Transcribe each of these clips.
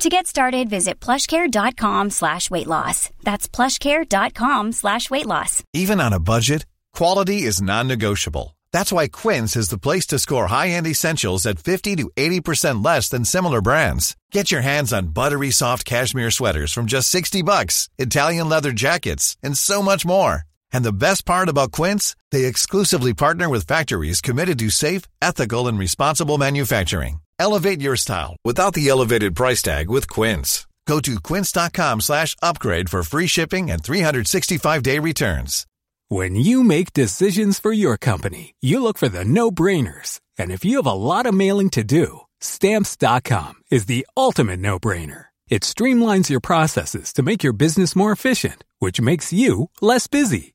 To get started, visit plushcare.com slash weight loss. That's plushcare.com slash weight loss. Even on a budget, quality is non-negotiable. That's why Quince is the place to score high-end essentials at 50 to 80% less than similar brands. Get your hands on buttery soft cashmere sweaters from just 60 bucks, Italian leather jackets, and so much more. And the best part about Quince, they exclusively partner with factories committed to safe, ethical, and responsible manufacturing. Elevate your style without the elevated price tag with Quince. Go to quince.com slash upgrade for free shipping and 365-day returns. When you make decisions for your company, you look for the no-brainers. And if you have a lot of mailing to do, stamps.com is the ultimate no-brainer. It streamlines your processes to make your business more efficient, which makes you less busy.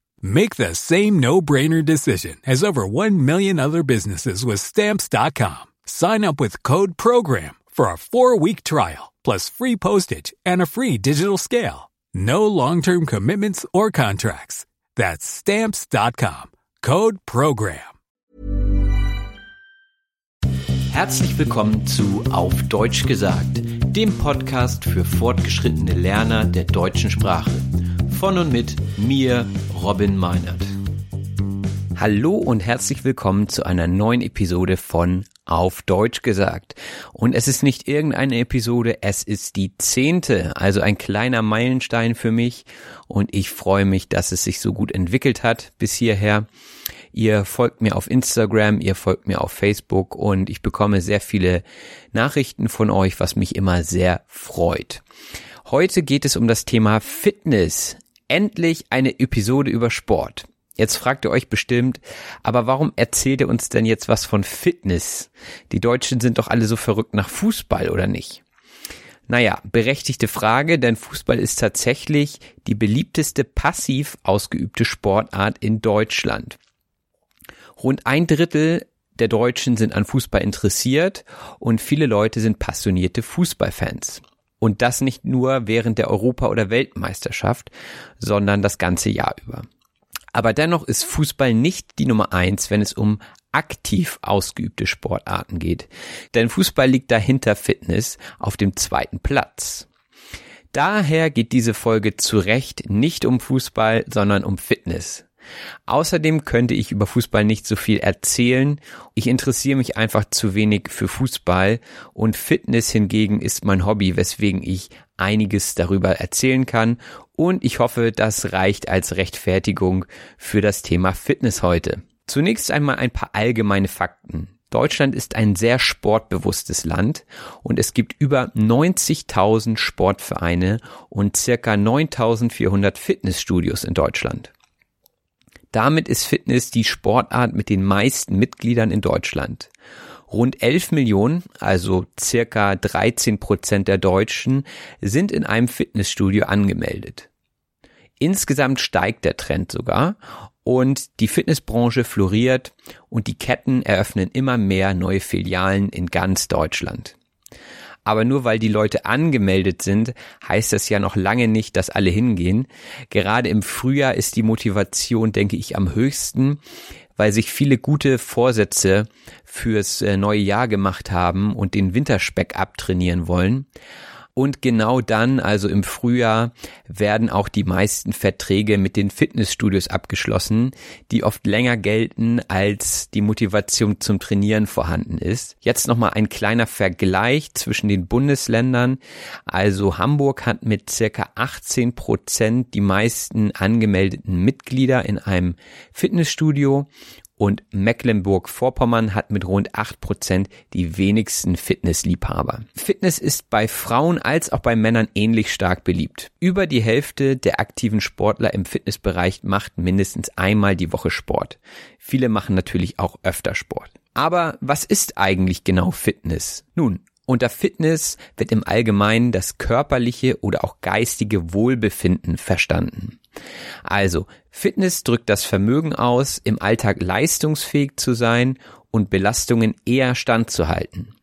Make the same no-brainer decision as over 1 million other businesses with stamps.com. Sign up with code program for a 4-week trial plus free postage and a free digital scale. No long-term commitments or contracts. That's stamps.com. Code program. Herzlich willkommen zu Auf Deutsch gesagt, dem Podcast für fortgeschrittene Lerner der deutschen Sprache. Von und mit mir, Robin Meinert. Hallo und herzlich willkommen zu einer neuen Episode von Auf Deutsch gesagt. Und es ist nicht irgendeine Episode, es ist die zehnte, also ein kleiner Meilenstein für mich. Und ich freue mich, dass es sich so gut entwickelt hat bis hierher. Ihr folgt mir auf Instagram, ihr folgt mir auf Facebook und ich bekomme sehr viele Nachrichten von euch, was mich immer sehr freut. Heute geht es um das Thema Fitness. Endlich eine Episode über Sport. Jetzt fragt ihr euch bestimmt, aber warum erzählt ihr uns denn jetzt was von Fitness? Die Deutschen sind doch alle so verrückt nach Fußball, oder nicht? Naja, berechtigte Frage, denn Fußball ist tatsächlich die beliebteste passiv ausgeübte Sportart in Deutschland. Rund ein Drittel der Deutschen sind an Fußball interessiert und viele Leute sind passionierte Fußballfans. Und das nicht nur während der Europa- oder Weltmeisterschaft, sondern das ganze Jahr über. Aber dennoch ist Fußball nicht die Nummer eins, wenn es um aktiv ausgeübte Sportarten geht. Denn Fußball liegt dahinter Fitness auf dem zweiten Platz. Daher geht diese Folge zu Recht nicht um Fußball, sondern um Fitness. Außerdem könnte ich über Fußball nicht so viel erzählen. Ich interessiere mich einfach zu wenig für Fußball und Fitness hingegen ist mein Hobby, weswegen ich einiges darüber erzählen kann und ich hoffe, das reicht als Rechtfertigung für das Thema Fitness heute. Zunächst einmal ein paar allgemeine Fakten. Deutschland ist ein sehr sportbewusstes Land und es gibt über 90.000 Sportvereine und circa 9.400 Fitnessstudios in Deutschland. Damit ist Fitness die Sportart mit den meisten Mitgliedern in Deutschland. Rund 11 Millionen, also circa 13 Prozent der Deutschen, sind in einem Fitnessstudio angemeldet. Insgesamt steigt der Trend sogar und die Fitnessbranche floriert und die Ketten eröffnen immer mehr neue Filialen in ganz Deutschland. Aber nur weil die Leute angemeldet sind, heißt das ja noch lange nicht, dass alle hingehen. Gerade im Frühjahr ist die Motivation, denke ich, am höchsten, weil sich viele gute Vorsätze fürs äh, neue Jahr gemacht haben und den Winterspeck abtrainieren wollen. Und genau dann, also im Frühjahr, werden auch die meisten Verträge mit den Fitnessstudios abgeschlossen, die oft länger gelten, als die Motivation zum Trainieren vorhanden ist. Jetzt nochmal ein kleiner Vergleich zwischen den Bundesländern. Also Hamburg hat mit circa 18 Prozent die meisten angemeldeten Mitglieder in einem Fitnessstudio und Mecklenburg-Vorpommern hat mit rund acht Prozent die wenigsten Fitnessliebhaber. Fitness ist bei Frauen als auch bei Männern ähnlich stark beliebt. Über die Hälfte der aktiven Sportler im Fitnessbereich macht mindestens einmal die Woche Sport. Viele machen natürlich auch öfter Sport. Aber was ist eigentlich genau Fitness? Nun, unter Fitness wird im Allgemeinen das körperliche oder auch geistige Wohlbefinden verstanden. Also, Fitness drückt das Vermögen aus, im Alltag leistungsfähig zu sein und Belastungen eher standzuhalten.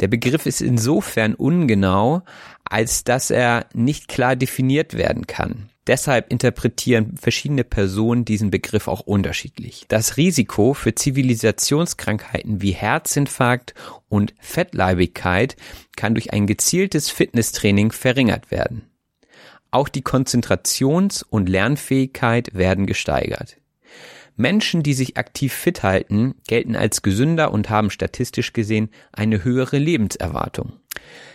Der Begriff ist insofern ungenau, als dass er nicht klar definiert werden kann. Deshalb interpretieren verschiedene Personen diesen Begriff auch unterschiedlich. Das Risiko für Zivilisationskrankheiten wie Herzinfarkt und Fettleibigkeit kann durch ein gezieltes Fitnesstraining verringert werden. Auch die Konzentrations- und Lernfähigkeit werden gesteigert. Menschen, die sich aktiv fit halten, gelten als gesünder und haben statistisch gesehen eine höhere Lebenserwartung.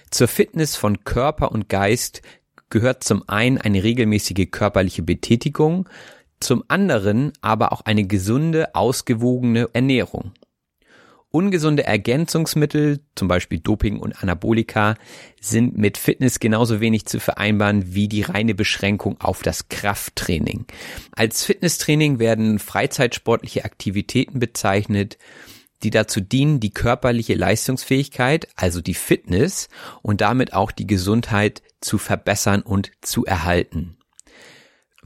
Zur Fitness von Körper und Geist gehört zum einen eine regelmäßige körperliche Betätigung, zum anderen aber auch eine gesunde, ausgewogene Ernährung. Ungesunde Ergänzungsmittel, zum Beispiel Doping und Anabolika, sind mit Fitness genauso wenig zu vereinbaren wie die reine Beschränkung auf das Krafttraining. Als Fitnesstraining werden freizeitsportliche Aktivitäten bezeichnet, die dazu dienen, die körperliche Leistungsfähigkeit, also die Fitness und damit auch die Gesundheit zu verbessern und zu erhalten.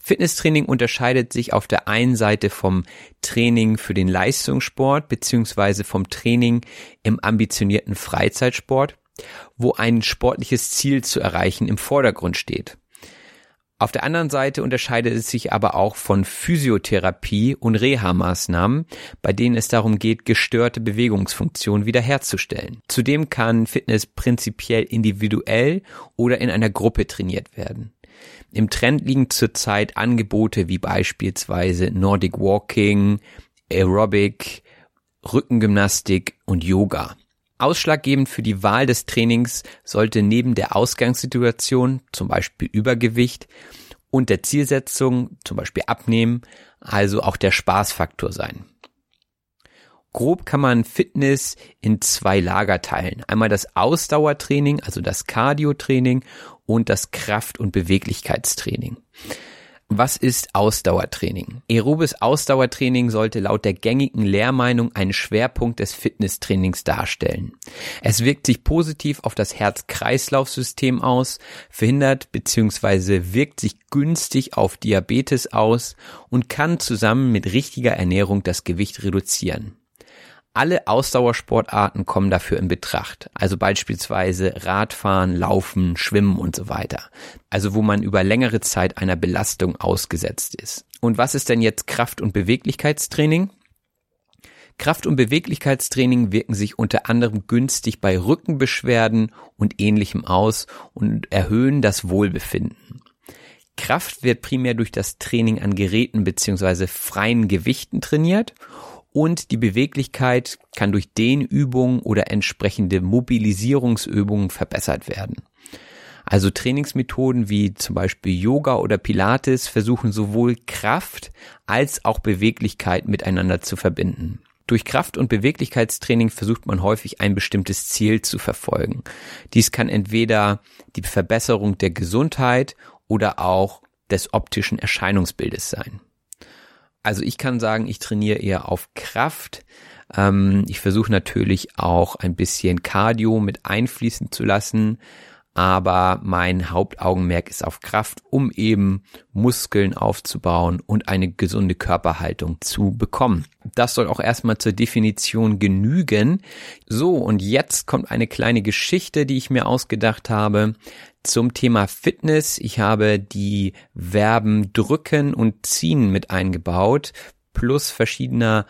Fitnesstraining unterscheidet sich auf der einen Seite vom Training für den Leistungssport beziehungsweise vom Training im ambitionierten Freizeitsport, wo ein sportliches Ziel zu erreichen im Vordergrund steht. Auf der anderen Seite unterscheidet es sich aber auch von Physiotherapie und Reha-Maßnahmen, bei denen es darum geht, gestörte Bewegungsfunktionen wiederherzustellen. Zudem kann Fitness prinzipiell individuell oder in einer Gruppe trainiert werden. Im Trend liegen zurzeit Angebote wie beispielsweise Nordic Walking, Aerobic, Rückengymnastik und Yoga. Ausschlaggebend für die Wahl des Trainings sollte neben der Ausgangssituation, zum Beispiel Übergewicht, und der Zielsetzung, zum Beispiel Abnehmen, also auch der Spaßfaktor sein. Grob kann man Fitness in zwei Lager teilen. Einmal das Ausdauertraining, also das Cardio-Training und das Kraft- und Beweglichkeitstraining. Was ist Ausdauertraining? Aerobes Ausdauertraining sollte laut der gängigen Lehrmeinung einen Schwerpunkt des Fitnesstrainings darstellen. Es wirkt sich positiv auf das Herz-Kreislauf-System aus, verhindert bzw. wirkt sich günstig auf Diabetes aus und kann zusammen mit richtiger Ernährung das Gewicht reduzieren. Alle Ausdauersportarten kommen dafür in Betracht, also beispielsweise Radfahren, Laufen, Schwimmen und so weiter. Also wo man über längere Zeit einer Belastung ausgesetzt ist. Und was ist denn jetzt Kraft- und Beweglichkeitstraining? Kraft- und Beweglichkeitstraining wirken sich unter anderem günstig bei Rückenbeschwerden und ähnlichem aus und erhöhen das Wohlbefinden. Kraft wird primär durch das Training an Geräten beziehungsweise freien Gewichten trainiert und die Beweglichkeit kann durch Dehnübungen oder entsprechende Mobilisierungsübungen verbessert werden. Also Trainingsmethoden wie zum Beispiel Yoga oder Pilates versuchen sowohl Kraft als auch Beweglichkeit miteinander zu verbinden. Durch Kraft- und Beweglichkeitstraining versucht man häufig ein bestimmtes Ziel zu verfolgen. Dies kann entweder die Verbesserung der Gesundheit oder auch des optischen Erscheinungsbildes sein. Also ich kann sagen, ich trainiere eher auf Kraft. Ähm, ich versuche natürlich auch ein bisschen Cardio mit einfließen zu lassen, aber mein Hauptaugenmerk ist auf Kraft, um eben Muskeln aufzubauen und eine gesunde Körperhaltung zu bekommen. Das soll auch erstmal zur Definition genügen. So, und jetzt kommt eine kleine Geschichte, die ich mir ausgedacht habe zum Thema Fitness. Ich habe die Verben drücken und ziehen mit eingebaut, plus verschiedener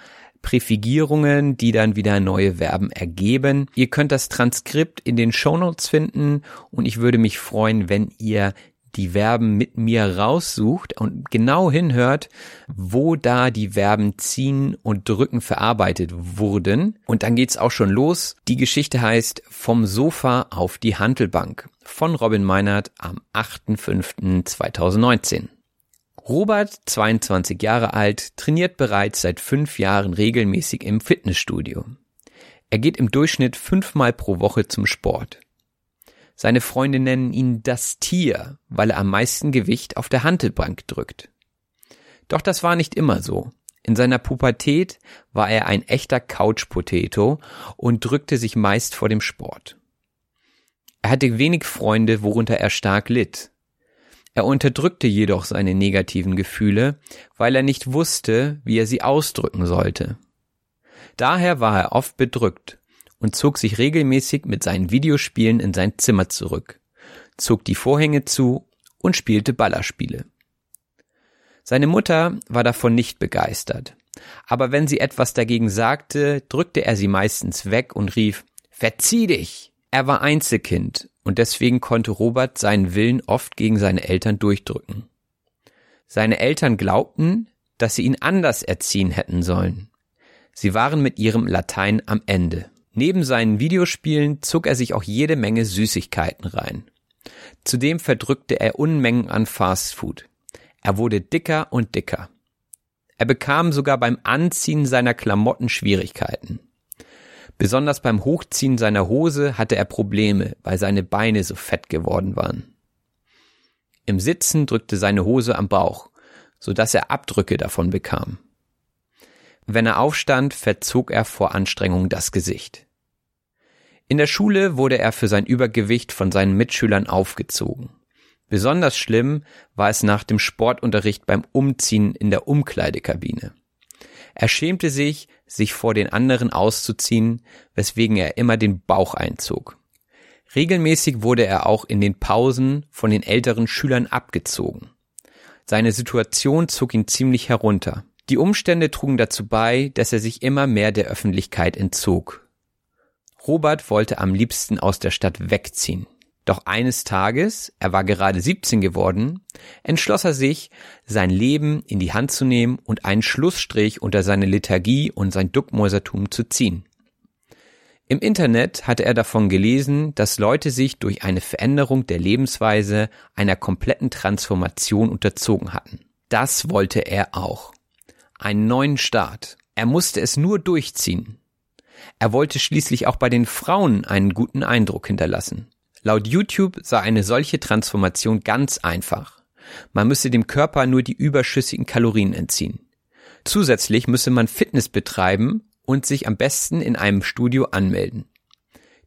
Präfigierungen, die dann wieder neue Verben ergeben. Ihr könnt das Transkript in den Shownotes finden und ich würde mich freuen, wenn ihr die Verben mit mir raussucht und genau hinhört, wo da die Verben ziehen und drücken verarbeitet wurden. Und dann geht's auch schon los. Die Geschichte heißt Vom Sofa auf die Handelbank von Robin Meinert am 8.5.2019. Robert, 22 Jahre alt, trainiert bereits seit fünf Jahren regelmäßig im Fitnessstudio. Er geht im Durchschnitt fünfmal pro Woche zum Sport. Seine Freunde nennen ihn das Tier, weil er am meisten Gewicht auf der Hantelbank drückt. Doch das war nicht immer so. In seiner Pubertät war er ein echter Couch-Potato und drückte sich meist vor dem Sport. Er hatte wenig Freunde, worunter er stark litt. Er unterdrückte jedoch seine negativen Gefühle, weil er nicht wusste, wie er sie ausdrücken sollte. Daher war er oft bedrückt und zog sich regelmäßig mit seinen Videospielen in sein Zimmer zurück, zog die Vorhänge zu und spielte Ballerspiele. Seine Mutter war davon nicht begeistert, aber wenn sie etwas dagegen sagte, drückte er sie meistens weg und rief Verzieh dich. Er war Einzelkind und deswegen konnte Robert seinen Willen oft gegen seine Eltern durchdrücken. Seine Eltern glaubten, dass sie ihn anders erziehen hätten sollen. Sie waren mit ihrem Latein am Ende. Neben seinen Videospielen zog er sich auch jede Menge Süßigkeiten rein. Zudem verdrückte er Unmengen an Fastfood. Er wurde dicker und dicker. Er bekam sogar beim Anziehen seiner Klamotten Schwierigkeiten. Besonders beim Hochziehen seiner Hose hatte er Probleme, weil seine Beine so fett geworden waren. Im Sitzen drückte seine Hose am Bauch, so dass er Abdrücke davon bekam. Wenn er aufstand, verzog er vor Anstrengung das Gesicht. In der Schule wurde er für sein Übergewicht von seinen Mitschülern aufgezogen. Besonders schlimm war es nach dem Sportunterricht beim Umziehen in der Umkleidekabine. Er schämte sich, sich vor den anderen auszuziehen, weswegen er immer den Bauch einzog. Regelmäßig wurde er auch in den Pausen von den älteren Schülern abgezogen. Seine Situation zog ihn ziemlich herunter. Die Umstände trugen dazu bei, dass er sich immer mehr der Öffentlichkeit entzog. Robert wollte am liebsten aus der Stadt wegziehen. Doch eines Tages, er war gerade 17 geworden, entschloss er sich, sein Leben in die Hand zu nehmen und einen Schlussstrich unter seine Lethargie und sein Duckmäusertum zu ziehen. Im Internet hatte er davon gelesen, dass Leute sich durch eine Veränderung der Lebensweise einer kompletten Transformation unterzogen hatten. Das wollte er auch. Einen neuen Start. Er musste es nur durchziehen. Er wollte schließlich auch bei den Frauen einen guten Eindruck hinterlassen. Laut YouTube sei eine solche Transformation ganz einfach. Man müsse dem Körper nur die überschüssigen Kalorien entziehen. Zusätzlich müsse man Fitness betreiben und sich am besten in einem Studio anmelden.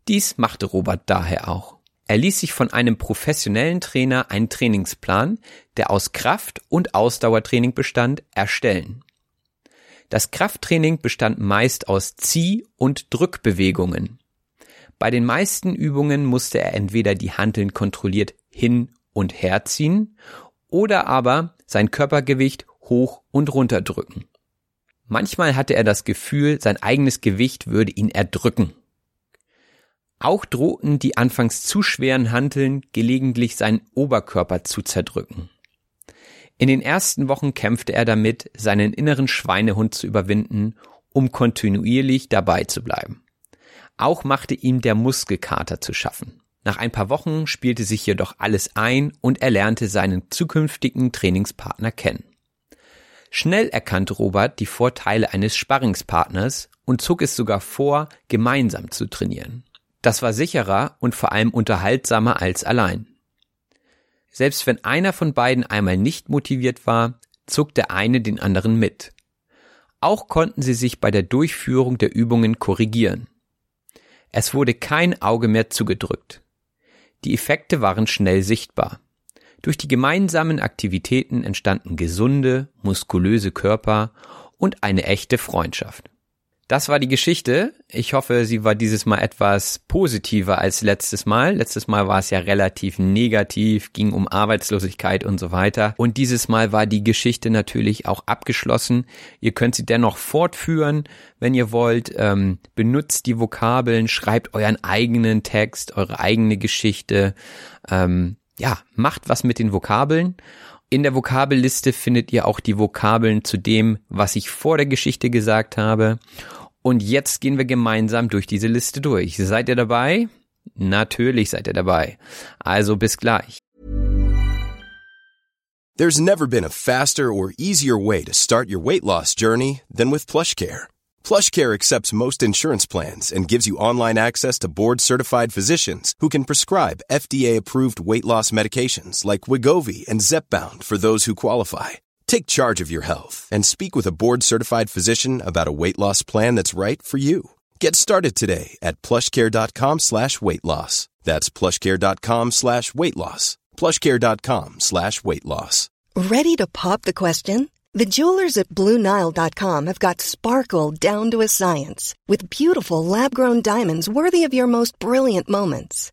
Dies machte Robert daher auch. Er ließ sich von einem professionellen Trainer einen Trainingsplan, der aus Kraft- und Ausdauertraining bestand, erstellen. Das Krafttraining bestand meist aus Zieh- und Drückbewegungen. Bei den meisten Übungen musste er entweder die Hanteln kontrolliert hin und herziehen oder aber sein Körpergewicht hoch und runter drücken. Manchmal hatte er das Gefühl, sein eigenes Gewicht würde ihn erdrücken. Auch drohten die anfangs zu schweren Hanteln gelegentlich seinen Oberkörper zu zerdrücken. In den ersten Wochen kämpfte er damit, seinen inneren Schweinehund zu überwinden, um kontinuierlich dabei zu bleiben. Auch machte ihm der Muskelkater zu schaffen. Nach ein paar Wochen spielte sich jedoch alles ein und er lernte seinen zukünftigen Trainingspartner kennen. Schnell erkannte Robert die Vorteile eines Sparringspartners und zog es sogar vor, gemeinsam zu trainieren. Das war sicherer und vor allem unterhaltsamer als allein. Selbst wenn einer von beiden einmal nicht motiviert war, zog der eine den anderen mit. Auch konnten sie sich bei der Durchführung der Übungen korrigieren. Es wurde kein Auge mehr zugedrückt. Die Effekte waren schnell sichtbar. Durch die gemeinsamen Aktivitäten entstanden gesunde, muskulöse Körper und eine echte Freundschaft. Das war die Geschichte. Ich hoffe, sie war dieses Mal etwas positiver als letztes Mal. Letztes Mal war es ja relativ negativ, ging um Arbeitslosigkeit und so weiter. Und dieses Mal war die Geschichte natürlich auch abgeschlossen. Ihr könnt sie dennoch fortführen, wenn ihr wollt. Ähm, benutzt die Vokabeln, schreibt euren eigenen Text, eure eigene Geschichte. Ähm, ja, macht was mit den Vokabeln. In der Vokabelliste findet ihr auch die Vokabeln zu dem, was ich vor der Geschichte gesagt habe. Und jetzt gehen wir gemeinsam durch diese Liste durch. Seid ihr dabei? Natürlich seid ihr dabei. Also bis gleich. There's never been a faster or easier way to start your weight loss journey than with PlushCare. PlushCare accepts most insurance plans and gives you online access to board-certified physicians who can prescribe FDA-approved weight loss medications like Wigovi and Zepbound for those who qualify. Take charge of your health and speak with a board-certified physician about a weight loss plan that's right for you. Get started today at plushcare.com slash weight loss. That's plushcare.com slash weight loss. plushcare.com slash weight loss. Ready to pop the question? The jewelers at BlueNile.com have got sparkle down to a science with beautiful lab-grown diamonds worthy of your most brilliant moments.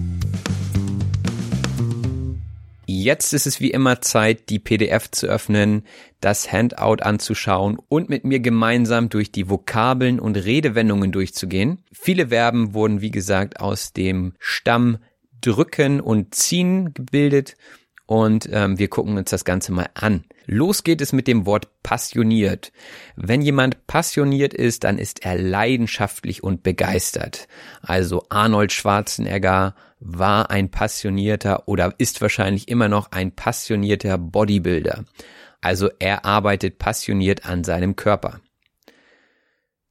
Jetzt ist es wie immer Zeit, die PDF zu öffnen, das Handout anzuschauen und mit mir gemeinsam durch die Vokabeln und Redewendungen durchzugehen. Viele Verben wurden, wie gesagt, aus dem Stamm drücken und ziehen gebildet und ähm, wir gucken uns das Ganze mal an. Los geht es mit dem Wort passioniert. Wenn jemand passioniert ist, dann ist er leidenschaftlich und begeistert. Also Arnold Schwarzenegger war ein passionierter oder ist wahrscheinlich immer noch ein passionierter Bodybuilder. Also er arbeitet passioniert an seinem Körper.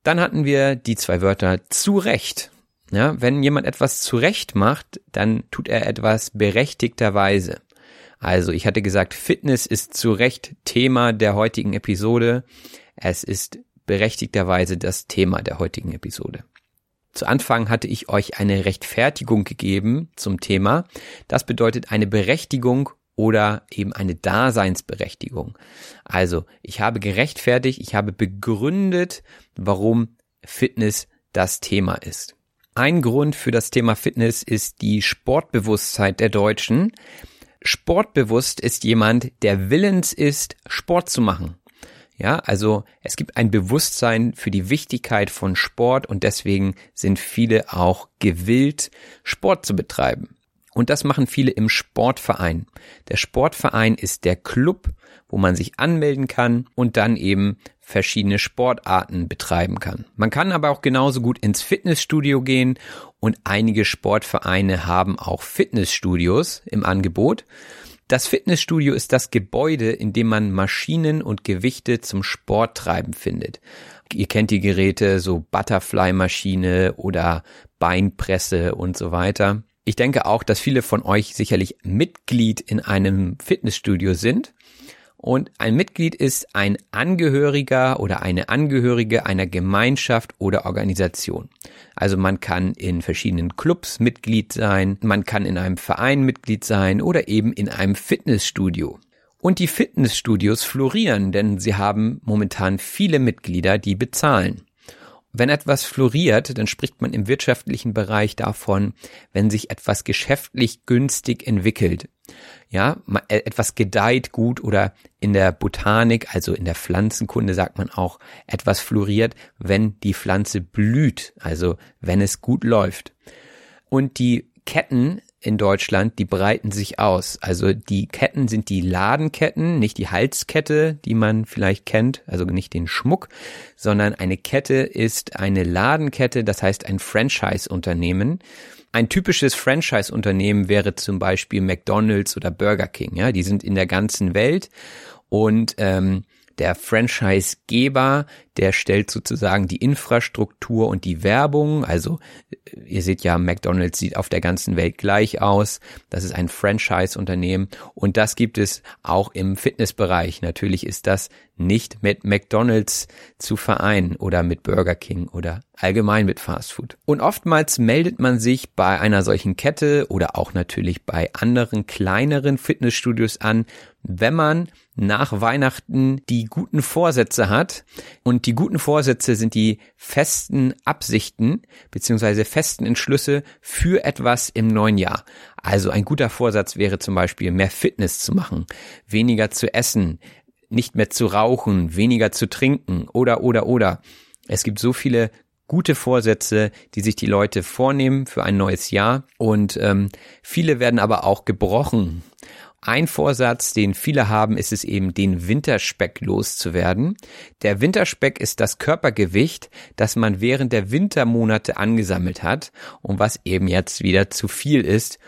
Dann hatten wir die zwei Wörter zu Recht. Ja, wenn jemand etwas zu Recht macht, dann tut er etwas berechtigterweise. Also ich hatte gesagt, Fitness ist zu Recht Thema der heutigen Episode. Es ist berechtigterweise das Thema der heutigen Episode. Zu Anfang hatte ich euch eine Rechtfertigung gegeben zum Thema. Das bedeutet eine Berechtigung oder eben eine Daseinsberechtigung. Also ich habe gerechtfertigt, ich habe begründet, warum Fitness das Thema ist. Ein Grund für das Thema Fitness ist die Sportbewusstheit der Deutschen. Sportbewusst ist jemand, der willens ist, Sport zu machen. Ja, also es gibt ein Bewusstsein für die Wichtigkeit von Sport und deswegen sind viele auch gewillt, Sport zu betreiben. Und das machen viele im Sportverein. Der Sportverein ist der Club, wo man sich anmelden kann und dann eben verschiedene Sportarten betreiben kann. Man kann aber auch genauso gut ins Fitnessstudio gehen und einige Sportvereine haben auch Fitnessstudios im Angebot. Das Fitnessstudio ist das Gebäude, in dem man Maschinen und Gewichte zum Sporttreiben findet. Ihr kennt die Geräte, so Butterfly-Maschine oder Beinpresse und so weiter. Ich denke auch, dass viele von euch sicherlich Mitglied in einem Fitnessstudio sind. Und ein Mitglied ist ein Angehöriger oder eine Angehörige einer Gemeinschaft oder Organisation. Also man kann in verschiedenen Clubs Mitglied sein, man kann in einem Verein Mitglied sein oder eben in einem Fitnessstudio. Und die Fitnessstudios florieren, denn sie haben momentan viele Mitglieder, die bezahlen. Wenn etwas floriert, dann spricht man im wirtschaftlichen Bereich davon, wenn sich etwas geschäftlich günstig entwickelt. Ja, äh, etwas gedeiht gut oder in der Botanik, also in der Pflanzenkunde sagt man auch, etwas floriert, wenn die Pflanze blüht, also wenn es gut läuft. Und die Ketten in Deutschland, die breiten sich aus. Also die Ketten sind die Ladenketten, nicht die Halskette, die man vielleicht kennt, also nicht den Schmuck, sondern eine Kette ist eine Ladenkette, das heißt ein Franchise-Unternehmen. Ein typisches Franchise-Unternehmen wäre zum Beispiel McDonald's oder Burger King. Ja, die sind in der ganzen Welt und ähm, der Franchisegeber, der stellt sozusagen die Infrastruktur und die Werbung. Also äh, ihr seht ja, McDonald's sieht auf der ganzen Welt gleich aus. Das ist ein Franchise-Unternehmen und das gibt es auch im Fitnessbereich. Natürlich ist das nicht mit McDonald's zu vereinen oder mit Burger King oder allgemein mit Fast Food. Und oftmals meldet man sich bei einer solchen Kette oder auch natürlich bei anderen kleineren Fitnessstudios an, wenn man nach Weihnachten die guten Vorsätze hat. Und die guten Vorsätze sind die festen Absichten beziehungsweise festen Entschlüsse für etwas im neuen Jahr. Also ein guter Vorsatz wäre zum Beispiel mehr Fitness zu machen, weniger zu essen, nicht mehr zu rauchen, weniger zu trinken oder oder oder. Es gibt so viele gute Vorsätze, die sich die Leute vornehmen für ein neues Jahr und ähm, viele werden aber auch gebrochen. Ein Vorsatz, den viele haben, ist es eben, den Winterspeck loszuwerden. Der Winterspeck ist das Körpergewicht, das man während der Wintermonate angesammelt hat und was eben jetzt wieder zu viel ist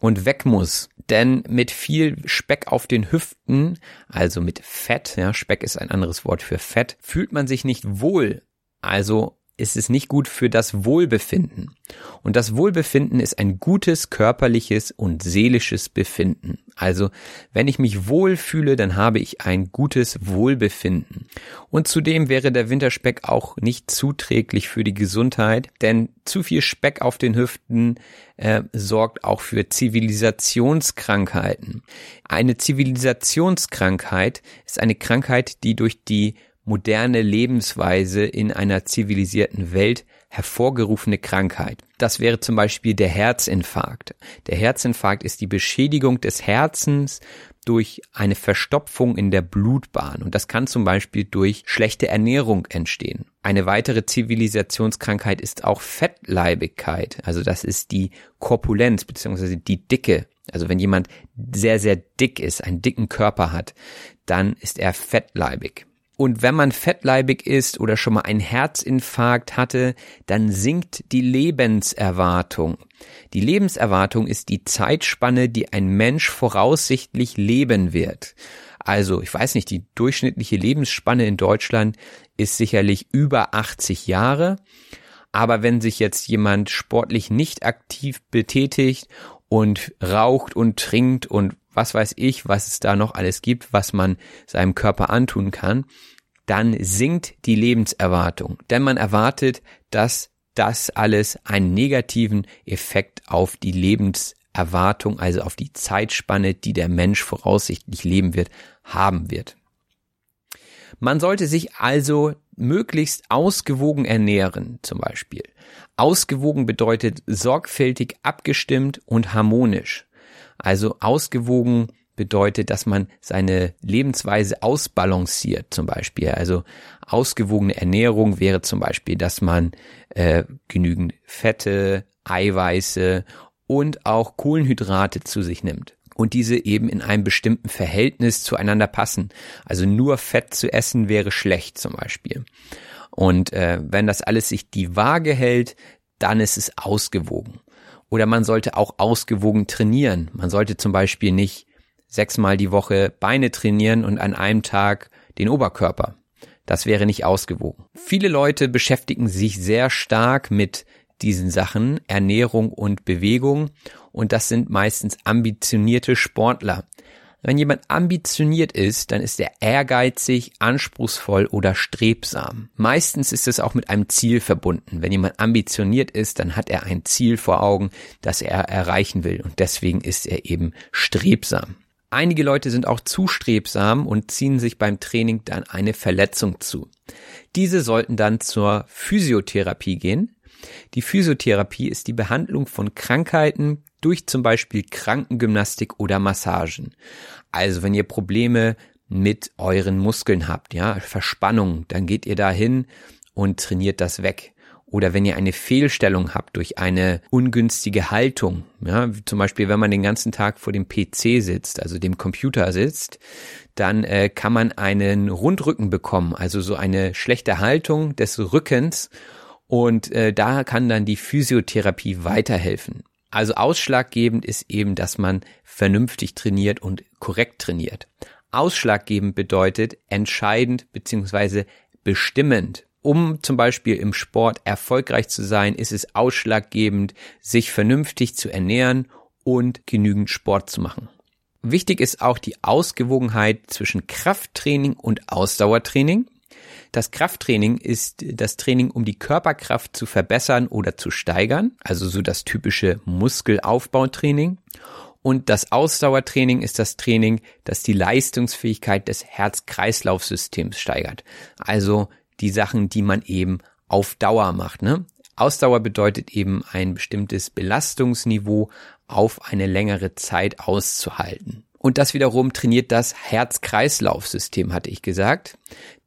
und weg muss. Denn mit viel Speck auf den Hüften, also mit Fett, ja, Speck ist ein anderes Wort für Fett, fühlt man sich nicht wohl. Also ist es nicht gut für das Wohlbefinden. Und das Wohlbefinden ist ein gutes körperliches und seelisches Befinden. Also, wenn ich mich wohlfühle, dann habe ich ein gutes Wohlbefinden. Und zudem wäre der Winterspeck auch nicht zuträglich für die Gesundheit, denn zu viel Speck auf den Hüften äh, sorgt auch für Zivilisationskrankheiten. Eine Zivilisationskrankheit ist eine Krankheit, die durch die moderne Lebensweise in einer zivilisierten Welt hervorgerufene Krankheit. Das wäre zum Beispiel der Herzinfarkt. Der Herzinfarkt ist die Beschädigung des Herzens durch eine Verstopfung in der Blutbahn und das kann zum Beispiel durch schlechte Ernährung entstehen. Eine weitere Zivilisationskrankheit ist auch Fettleibigkeit, also das ist die Korpulenz beziehungsweise die Dicke. Also wenn jemand sehr, sehr dick ist, einen dicken Körper hat, dann ist er fettleibig. Und wenn man fettleibig ist oder schon mal einen Herzinfarkt hatte, dann sinkt die Lebenserwartung. Die Lebenserwartung ist die Zeitspanne, die ein Mensch voraussichtlich leben wird. Also, ich weiß nicht, die durchschnittliche Lebensspanne in Deutschland ist sicherlich über 80 Jahre. Aber wenn sich jetzt jemand sportlich nicht aktiv betätigt und raucht und trinkt und was weiß ich, was es da noch alles gibt, was man seinem Körper antun kann, dann sinkt die Lebenserwartung. Denn man erwartet, dass das alles einen negativen Effekt auf die Lebenserwartung, also auf die Zeitspanne, die der Mensch voraussichtlich leben wird, haben wird. Man sollte sich also möglichst ausgewogen ernähren, zum Beispiel. Ausgewogen bedeutet sorgfältig abgestimmt und harmonisch. Also ausgewogen bedeutet, dass man seine Lebensweise ausbalanciert, zum Beispiel. Also ausgewogene Ernährung wäre zum Beispiel, dass man äh, genügend Fette, Eiweiße und auch Kohlenhydrate zu sich nimmt und diese eben in einem bestimmten Verhältnis zueinander passen. Also nur Fett zu essen wäre schlecht zum Beispiel. Und äh, wenn das alles sich die Waage hält, dann ist es ausgewogen. Oder man sollte auch ausgewogen trainieren. Man sollte zum Beispiel nicht sechsmal die Woche Beine trainieren und an einem Tag den Oberkörper. Das wäre nicht ausgewogen. Viele Leute beschäftigen sich sehr stark mit diesen Sachen, Ernährung und Bewegung, und das sind meistens ambitionierte Sportler. Wenn jemand ambitioniert ist, dann ist er ehrgeizig, anspruchsvoll oder strebsam. Meistens ist es auch mit einem Ziel verbunden. Wenn jemand ambitioniert ist, dann hat er ein Ziel vor Augen, das er erreichen will und deswegen ist er eben strebsam. Einige Leute sind auch zu strebsam und ziehen sich beim Training dann eine Verletzung zu. Diese sollten dann zur Physiotherapie gehen. Die Physiotherapie ist die Behandlung von Krankheiten, durch zum Beispiel Krankengymnastik oder Massagen. Also wenn ihr Probleme mit euren Muskeln habt, ja, Verspannung, dann geht ihr dahin und trainiert das weg. Oder wenn ihr eine Fehlstellung habt durch eine ungünstige Haltung, ja, zum Beispiel wenn man den ganzen Tag vor dem PC sitzt, also dem Computer sitzt, dann äh, kann man einen Rundrücken bekommen, also so eine schlechte Haltung des Rückens und äh, da kann dann die Physiotherapie weiterhelfen. Also ausschlaggebend ist eben, dass man vernünftig trainiert und korrekt trainiert. Ausschlaggebend bedeutet entscheidend beziehungsweise bestimmend. Um zum Beispiel im Sport erfolgreich zu sein, ist es ausschlaggebend, sich vernünftig zu ernähren und genügend Sport zu machen. Wichtig ist auch die Ausgewogenheit zwischen Krafttraining und Ausdauertraining. Das Krafttraining ist das Training, um die Körperkraft zu verbessern oder zu steigern, also so das typische Muskelaufbautraining. Und das Ausdauertraining ist das Training, das die Leistungsfähigkeit des Herz-Kreislauf-Systems steigert. Also die Sachen, die man eben auf Dauer macht. Ne? Ausdauer bedeutet eben ein bestimmtes Belastungsniveau auf eine längere Zeit auszuhalten. Und das wiederum trainiert das Herz-Kreislauf-System, hatte ich gesagt.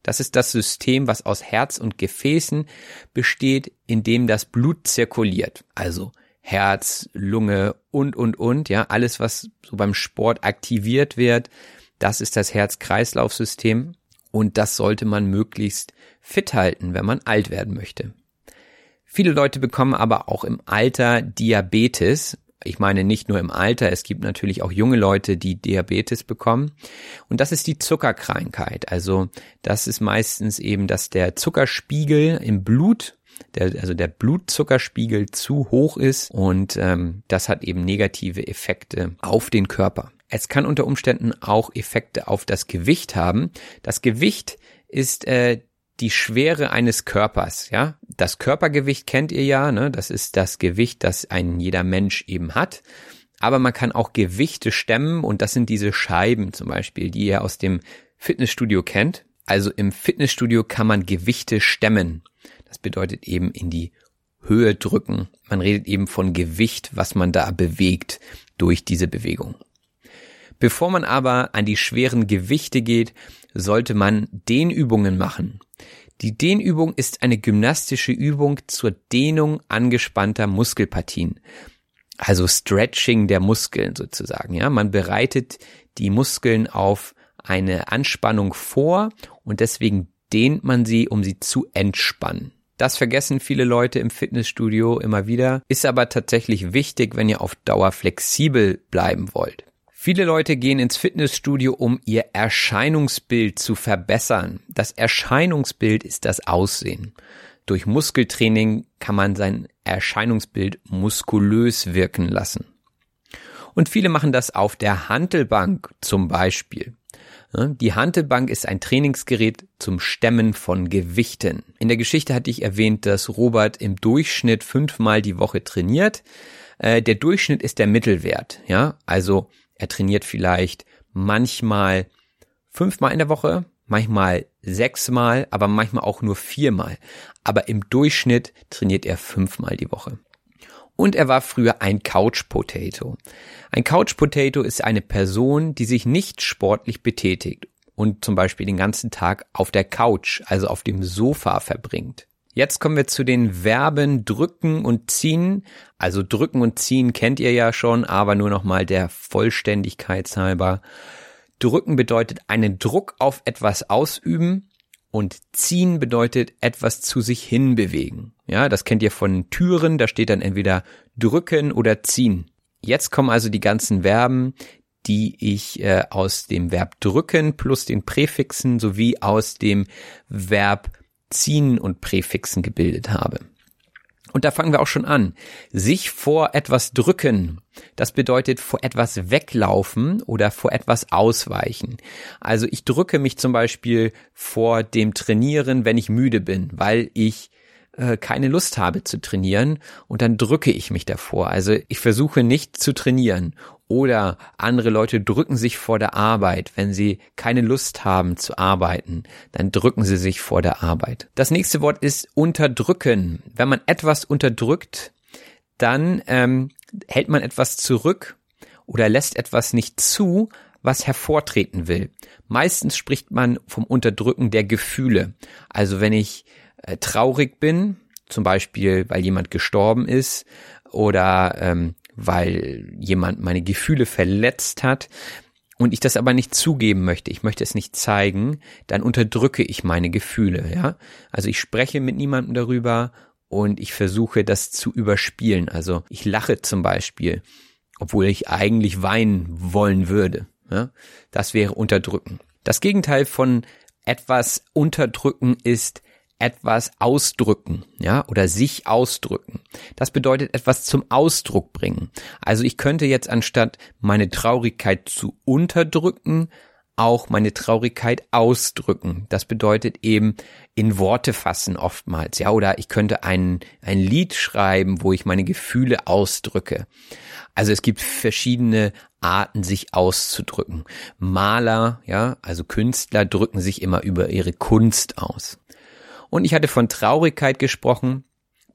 Das ist das System, was aus Herz und Gefäßen besteht, in dem das Blut zirkuliert. Also Herz, Lunge und, und, und, ja, alles, was so beim Sport aktiviert wird, das ist das Herz-Kreislauf-System und das sollte man möglichst fit halten, wenn man alt werden möchte. Viele Leute bekommen aber auch im Alter Diabetes. Ich meine nicht nur im Alter, es gibt natürlich auch junge Leute, die Diabetes bekommen. Und das ist die Zuckerkrankheit. Also das ist meistens eben, dass der Zuckerspiegel im Blut der, also der Blutzuckerspiegel zu hoch ist und ähm, das hat eben negative Effekte auf den Körper. Es kann unter Umständen auch Effekte auf das Gewicht haben. Das Gewicht ist äh, die Schwere eines Körpers, ja. Das Körpergewicht kennt ihr ja, ne? Das ist das Gewicht, das ein jeder Mensch eben hat. Aber man kann auch Gewichte stemmen und das sind diese Scheiben zum Beispiel, die ihr aus dem Fitnessstudio kennt. Also im Fitnessstudio kann man Gewichte stemmen. Das bedeutet eben in die Höhe drücken. Man redet eben von Gewicht, was man da bewegt durch diese Bewegung. Bevor man aber an die schweren Gewichte geht, sollte man Dehnübungen machen. Die Dehnübung ist eine gymnastische Übung zur Dehnung angespannter Muskelpartien. Also Stretching der Muskeln sozusagen, ja. Man bereitet die Muskeln auf eine Anspannung vor und deswegen dehnt man sie, um sie zu entspannen. Das vergessen viele Leute im Fitnessstudio immer wieder, ist aber tatsächlich wichtig, wenn ihr auf Dauer flexibel bleiben wollt. Viele Leute gehen ins Fitnessstudio, um ihr Erscheinungsbild zu verbessern. Das Erscheinungsbild ist das Aussehen. Durch Muskeltraining kann man sein Erscheinungsbild muskulös wirken lassen. Und viele machen das auf der Hantelbank zum Beispiel. Die Hantelbank ist ein Trainingsgerät zum Stemmen von Gewichten. In der Geschichte hatte ich erwähnt, dass Robert im Durchschnitt fünfmal die Woche trainiert. Äh, der Durchschnitt ist der Mittelwert, ja. Also er trainiert vielleicht manchmal fünfmal in der Woche, manchmal sechsmal, aber manchmal auch nur viermal. Aber im Durchschnitt trainiert er fünfmal die Woche. Und er war früher ein Couch Potato. Ein Couch Potato ist eine Person, die sich nicht sportlich betätigt und zum Beispiel den ganzen Tag auf der Couch, also auf dem Sofa verbringt. Jetzt kommen wir zu den Verben drücken und ziehen. Also drücken und ziehen kennt ihr ja schon, aber nur nochmal der Vollständigkeit halber. Drücken bedeutet einen Druck auf etwas ausüben und ziehen bedeutet etwas zu sich hinbewegen. Ja, das kennt ihr von Türen, da steht dann entweder drücken oder ziehen. Jetzt kommen also die ganzen Verben, die ich äh, aus dem Verb drücken plus den Präfixen sowie aus dem Verb ziehen und Präfixen gebildet habe. Und da fangen wir auch schon an. Sich vor etwas drücken. Das bedeutet vor etwas weglaufen oder vor etwas ausweichen. Also ich drücke mich zum Beispiel vor dem Trainieren, wenn ich müde bin, weil ich äh, keine Lust habe zu trainieren und dann drücke ich mich davor. Also ich versuche nicht zu trainieren oder andere Leute drücken sich vor der Arbeit, wenn sie keine Lust haben zu arbeiten, dann drücken sie sich vor der Arbeit. Das nächste Wort ist unterdrücken. Wenn man etwas unterdrückt, dann ähm, hält man etwas zurück oder lässt etwas nicht zu, was hervortreten will. Meistens spricht man vom Unterdrücken der Gefühle. Also wenn ich äh, traurig bin, zum Beispiel weil jemand gestorben ist oder ähm, weil jemand meine Gefühle verletzt hat und ich das aber nicht zugeben möchte, ich möchte es nicht zeigen, dann unterdrücke ich meine Gefühle, ja? Also ich spreche mit niemandem darüber und ich versuche das zu überspielen. Also ich lache zum Beispiel, obwohl ich eigentlich weinen wollen würde. Ja? Das wäre unterdrücken. Das Gegenteil von etwas unterdrücken ist etwas ausdrücken, ja, oder sich ausdrücken. Das bedeutet etwas zum Ausdruck bringen. Also ich könnte jetzt anstatt meine Traurigkeit zu unterdrücken, auch meine Traurigkeit ausdrücken. Das bedeutet eben in Worte fassen oftmals, ja, oder ich könnte ein, ein Lied schreiben, wo ich meine Gefühle ausdrücke. Also es gibt verschiedene Arten, sich auszudrücken. Maler, ja, also Künstler drücken sich immer über ihre Kunst aus. Und ich hatte von Traurigkeit gesprochen.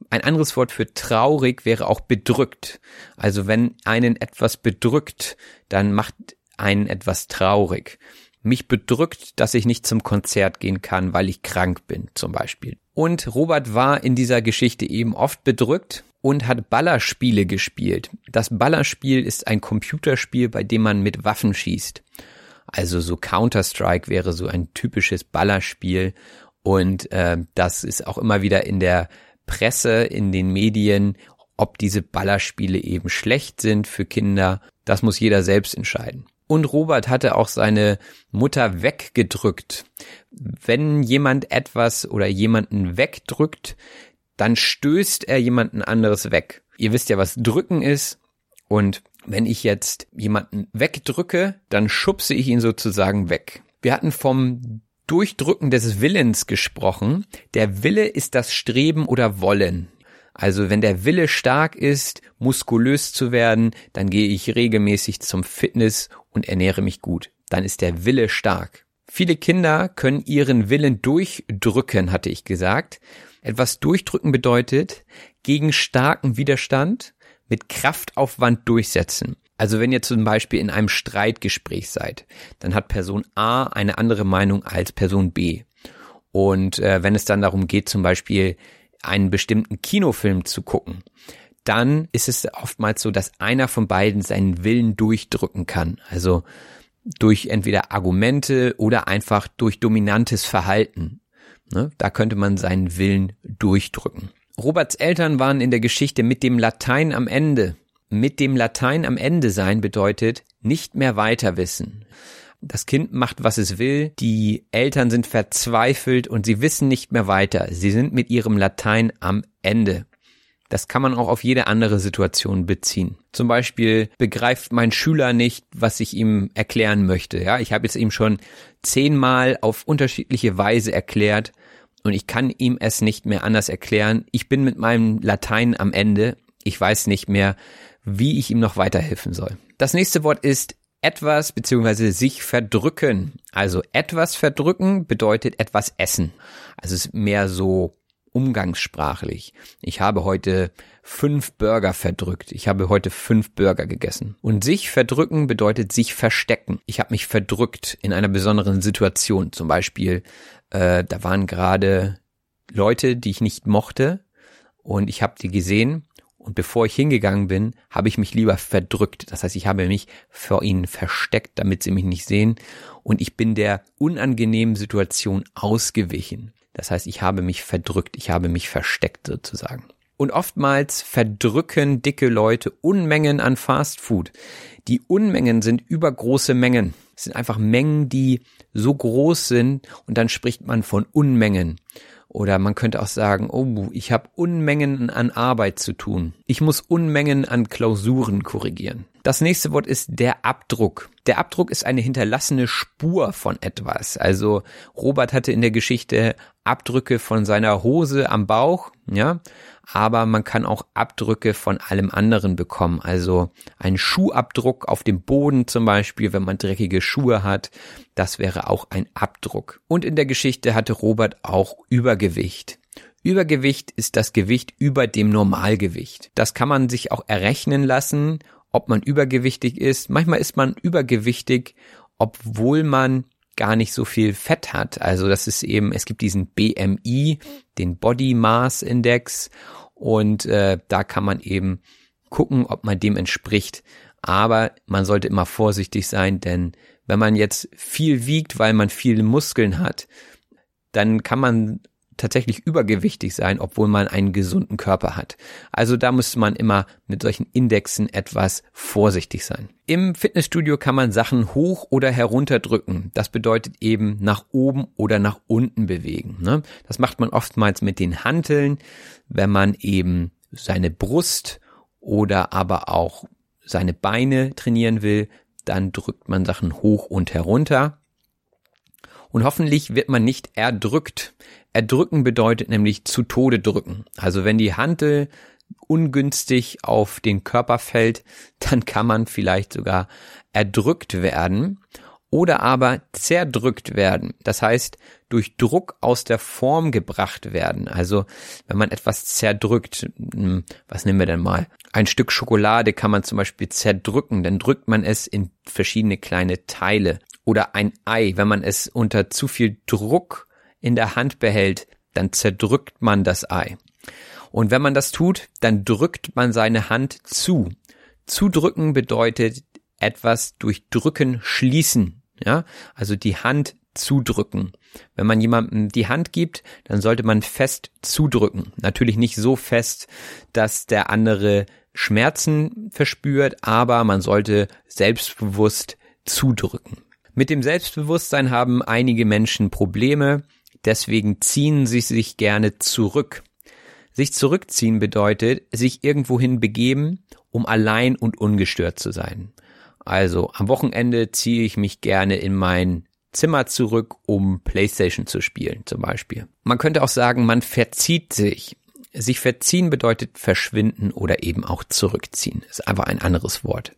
Ein anderes Wort für traurig wäre auch bedrückt. Also wenn einen etwas bedrückt, dann macht einen etwas traurig. Mich bedrückt, dass ich nicht zum Konzert gehen kann, weil ich krank bin, zum Beispiel. Und Robert war in dieser Geschichte eben oft bedrückt und hat Ballerspiele gespielt. Das Ballerspiel ist ein Computerspiel, bei dem man mit Waffen schießt. Also so Counter-Strike wäre so ein typisches Ballerspiel. Und äh, das ist auch immer wieder in der Presse, in den Medien, ob diese Ballerspiele eben schlecht sind für Kinder. Das muss jeder selbst entscheiden. Und Robert hatte auch seine Mutter weggedrückt. Wenn jemand etwas oder jemanden wegdrückt, dann stößt er jemanden anderes weg. Ihr wisst ja, was drücken ist. Und wenn ich jetzt jemanden wegdrücke, dann schubse ich ihn sozusagen weg. Wir hatten vom Durchdrücken des Willens gesprochen. Der Wille ist das Streben oder Wollen. Also wenn der Wille stark ist, muskulös zu werden, dann gehe ich regelmäßig zum Fitness und ernähre mich gut. Dann ist der Wille stark. Viele Kinder können ihren Willen durchdrücken, hatte ich gesagt. Etwas durchdrücken bedeutet gegen starken Widerstand mit Kraftaufwand durchsetzen. Also wenn ihr zum Beispiel in einem Streitgespräch seid, dann hat Person A eine andere Meinung als Person B. Und äh, wenn es dann darum geht, zum Beispiel einen bestimmten Kinofilm zu gucken, dann ist es oftmals so, dass einer von beiden seinen Willen durchdrücken kann. Also durch entweder Argumente oder einfach durch dominantes Verhalten. Ne? Da könnte man seinen Willen durchdrücken. Roberts Eltern waren in der Geschichte mit dem Latein am Ende. Mit dem Latein am Ende sein bedeutet nicht mehr weiter wissen. Das Kind macht, was es will, die Eltern sind verzweifelt und sie wissen nicht mehr weiter. Sie sind mit ihrem Latein am Ende. Das kann man auch auf jede andere Situation beziehen. Zum Beispiel begreift mein Schüler nicht, was ich ihm erklären möchte. Ja, ich habe jetzt ihm schon zehnmal auf unterschiedliche Weise erklärt und ich kann ihm es nicht mehr anders erklären. Ich bin mit meinem Latein am Ende. Ich weiß nicht mehr, wie ich ihm noch weiterhelfen soll. Das nächste Wort ist etwas beziehungsweise sich verdrücken. Also etwas verdrücken bedeutet etwas essen. Also es ist mehr so umgangssprachlich. Ich habe heute fünf Burger verdrückt. Ich habe heute fünf Burger gegessen. Und sich verdrücken bedeutet sich verstecken. Ich habe mich verdrückt in einer besonderen Situation. Zum Beispiel, äh, da waren gerade Leute, die ich nicht mochte und ich habe die gesehen und bevor ich hingegangen bin, habe ich mich lieber verdrückt. Das heißt, ich habe mich vor ihnen versteckt, damit sie mich nicht sehen. Und ich bin der unangenehmen Situation ausgewichen. Das heißt, ich habe mich verdrückt, ich habe mich versteckt sozusagen. Und oftmals verdrücken dicke Leute Unmengen an Fast Food. Die Unmengen sind übergroße Mengen. Es sind einfach Mengen, die so groß sind und dann spricht man von Unmengen. Oder man könnte auch sagen, oh, ich habe Unmengen an Arbeit zu tun. Ich muss Unmengen an Klausuren korrigieren. Das nächste Wort ist der Abdruck. Der Abdruck ist eine hinterlassene Spur von etwas. Also Robert hatte in der Geschichte Abdrücke von seiner Hose am Bauch, ja, aber man kann auch Abdrücke von allem anderen bekommen. Also ein Schuhabdruck auf dem Boden zum Beispiel, wenn man dreckige Schuhe hat, das wäre auch ein Abdruck. Und in der Geschichte hatte Robert auch Übergewicht. Übergewicht ist das Gewicht über dem Normalgewicht. Das kann man sich auch errechnen lassen ob man übergewichtig ist. Manchmal ist man übergewichtig, obwohl man gar nicht so viel Fett hat. Also das ist eben, es gibt diesen BMI, den Body Mass Index und äh, da kann man eben gucken, ob man dem entspricht. Aber man sollte immer vorsichtig sein, denn wenn man jetzt viel wiegt, weil man viele Muskeln hat, dann kann man tatsächlich übergewichtig sein, obwohl man einen gesunden Körper hat. Also da muss man immer mit solchen Indexen etwas vorsichtig sein. Im Fitnessstudio kann man Sachen hoch oder herunter drücken. Das bedeutet eben nach oben oder nach unten bewegen. Ne? Das macht man oftmals mit den Hanteln, wenn man eben seine Brust oder aber auch seine Beine trainieren will, dann drückt man Sachen hoch und herunter. Und hoffentlich wird man nicht erdrückt. Erdrücken bedeutet nämlich zu Tode drücken. Also wenn die Hantel ungünstig auf den Körper fällt, dann kann man vielleicht sogar erdrückt werden. oder aber zerdrückt werden. Das heißt, durch Druck aus der Form gebracht werden. Also wenn man etwas zerdrückt, hm, was nehmen wir denn mal? Ein Stück Schokolade kann man zum Beispiel zerdrücken, dann drückt man es in verschiedene kleine Teile. Oder ein Ei, wenn man es unter zu viel Druck in der Hand behält, dann zerdrückt man das Ei. Und wenn man das tut, dann drückt man seine Hand zu. Zudrücken bedeutet etwas durch Drücken schließen. Ja, also die Hand zudrücken. Wenn man jemandem die Hand gibt, dann sollte man fest zudrücken. Natürlich nicht so fest, dass der andere Schmerzen verspürt, aber man sollte selbstbewusst zudrücken. Mit dem Selbstbewusstsein haben einige Menschen Probleme, deswegen ziehen sie sich gerne zurück. Sich zurückziehen bedeutet, sich irgendwohin begeben, um allein und ungestört zu sein. Also am Wochenende ziehe ich mich gerne in mein Zimmer zurück, um Playstation zu spielen zum Beispiel. Man könnte auch sagen, man verzieht sich. Sich verziehen bedeutet verschwinden oder eben auch zurückziehen. Ist einfach ein anderes Wort.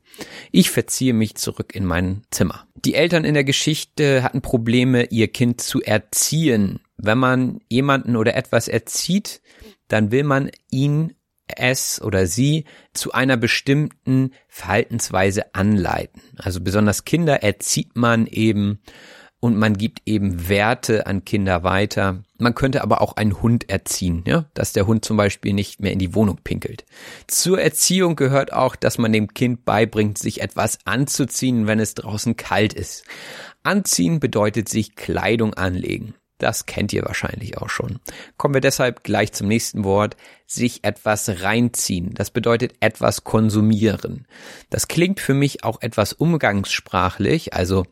Ich verziehe mich zurück in mein Zimmer. Die Eltern in der Geschichte hatten Probleme, ihr Kind zu erziehen. Wenn man jemanden oder etwas erzieht, dann will man ihn es oder sie zu einer bestimmten Verhaltensweise anleiten. Also besonders Kinder erzieht man eben und man gibt eben Werte an Kinder weiter. Man könnte aber auch einen Hund erziehen, ja, dass der Hund zum Beispiel nicht mehr in die Wohnung pinkelt. Zur Erziehung gehört auch, dass man dem Kind beibringt, sich etwas anzuziehen, wenn es draußen kalt ist. Anziehen bedeutet sich Kleidung anlegen. Das kennt ihr wahrscheinlich auch schon. Kommen wir deshalb gleich zum nächsten Wort. Sich etwas reinziehen. Das bedeutet etwas konsumieren. Das klingt für mich auch etwas umgangssprachlich. Also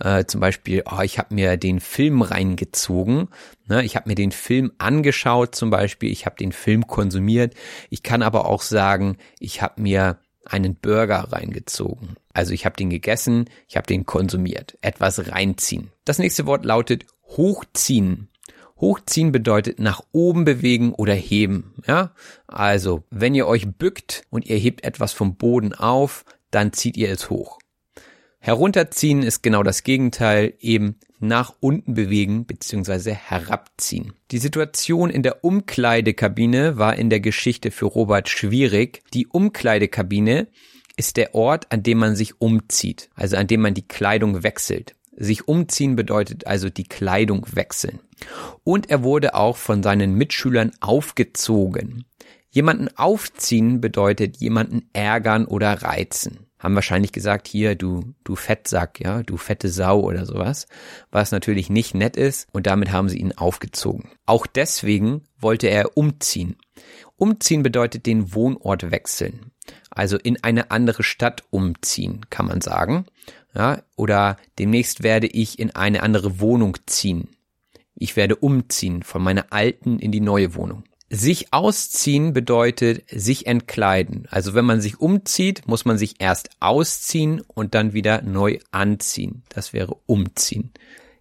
äh, zum Beispiel, oh, ich habe mir den Film reingezogen. Ne, ich habe mir den Film angeschaut zum Beispiel. Ich habe den Film konsumiert. Ich kann aber auch sagen, ich habe mir einen Burger reingezogen. Also ich habe den gegessen, ich habe den konsumiert. Etwas reinziehen. Das nächste Wort lautet hochziehen. Hochziehen bedeutet nach oben bewegen oder heben, ja? Also, wenn ihr euch bückt und ihr hebt etwas vom Boden auf, dann zieht ihr es hoch. Herunterziehen ist genau das Gegenteil, eben nach unten bewegen bzw. herabziehen. Die Situation in der Umkleidekabine war in der Geschichte für Robert schwierig. Die Umkleidekabine ist der Ort, an dem man sich umzieht, also an dem man die Kleidung wechselt. Sich umziehen bedeutet also die Kleidung wechseln. Und er wurde auch von seinen Mitschülern aufgezogen. Jemanden aufziehen bedeutet jemanden ärgern oder reizen. Haben wahrscheinlich gesagt, hier, du, du Fettsack, ja, du fette Sau oder sowas, was natürlich nicht nett ist und damit haben sie ihn aufgezogen. Auch deswegen wollte er umziehen. Umziehen bedeutet den Wohnort wechseln. Also in eine andere Stadt umziehen, kann man sagen ja, oder demnächst werde ich in eine andere Wohnung ziehen. Ich werde umziehen von meiner alten in die neue Wohnung. Sich ausziehen bedeutet sich entkleiden. Also wenn man sich umzieht, muss man sich erst ausziehen und dann wieder neu anziehen. Das wäre umziehen.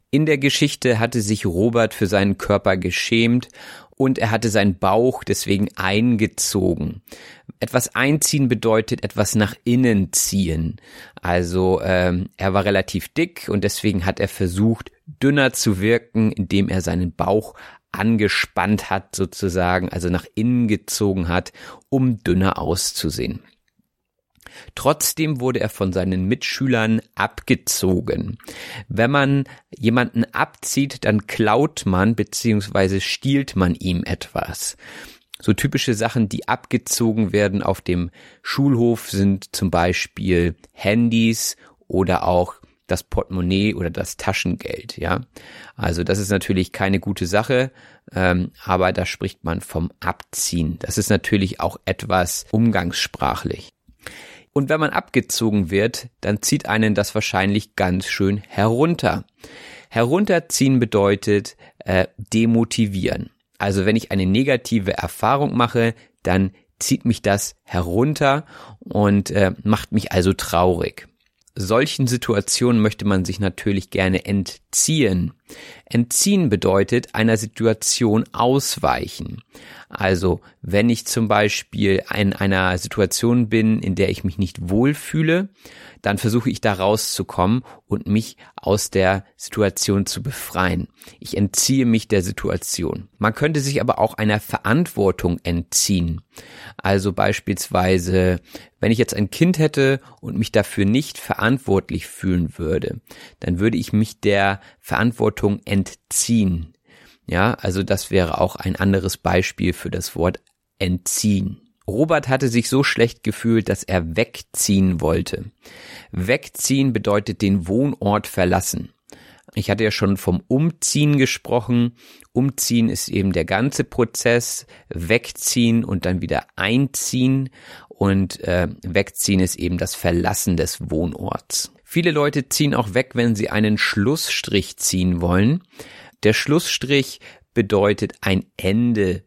In der Geschichte hatte sich Robert für seinen Körper geschämt und er hatte seinen Bauch deswegen eingezogen. Etwas einziehen bedeutet etwas nach innen ziehen. Also ähm, er war relativ dick und deswegen hat er versucht, dünner zu wirken, indem er seinen Bauch angespannt hat sozusagen, also nach innen gezogen hat, um dünner auszusehen. Trotzdem wurde er von seinen Mitschülern abgezogen. Wenn man jemanden abzieht, dann klaut man bzw. stiehlt man ihm etwas. So typische Sachen, die abgezogen werden auf dem Schulhof sind zum Beispiel Handys oder auch das Portemonnaie oder das Taschengeld, ja. Also das ist natürlich keine gute Sache, ähm, aber da spricht man vom Abziehen. Das ist natürlich auch etwas umgangssprachlich. Und wenn man abgezogen wird, dann zieht einen das wahrscheinlich ganz schön herunter. Herunterziehen bedeutet äh, demotivieren. Also wenn ich eine negative Erfahrung mache, dann zieht mich das herunter und äh, macht mich also traurig. Solchen Situationen möchte man sich natürlich gerne entziehen. Entziehen bedeutet einer Situation ausweichen. Also wenn ich zum Beispiel in einer Situation bin, in der ich mich nicht wohlfühle, dann versuche ich da rauszukommen und mich aus der Situation zu befreien. Ich entziehe mich der Situation. Man könnte sich aber auch einer Verantwortung entziehen. Also beispielsweise, wenn ich jetzt ein Kind hätte und mich dafür nicht verantwortlich fühlen würde, dann würde ich mich der Verantwortung entziehen. Ja, also das wäre auch ein anderes Beispiel für das Wort entziehen. Robert hatte sich so schlecht gefühlt, dass er wegziehen wollte. Wegziehen bedeutet den Wohnort verlassen. Ich hatte ja schon vom Umziehen gesprochen. Umziehen ist eben der ganze Prozess. Wegziehen und dann wieder einziehen. Und äh, wegziehen ist eben das Verlassen des Wohnorts. Viele Leute ziehen auch weg, wenn sie einen Schlussstrich ziehen wollen. Der Schlussstrich bedeutet ein Ende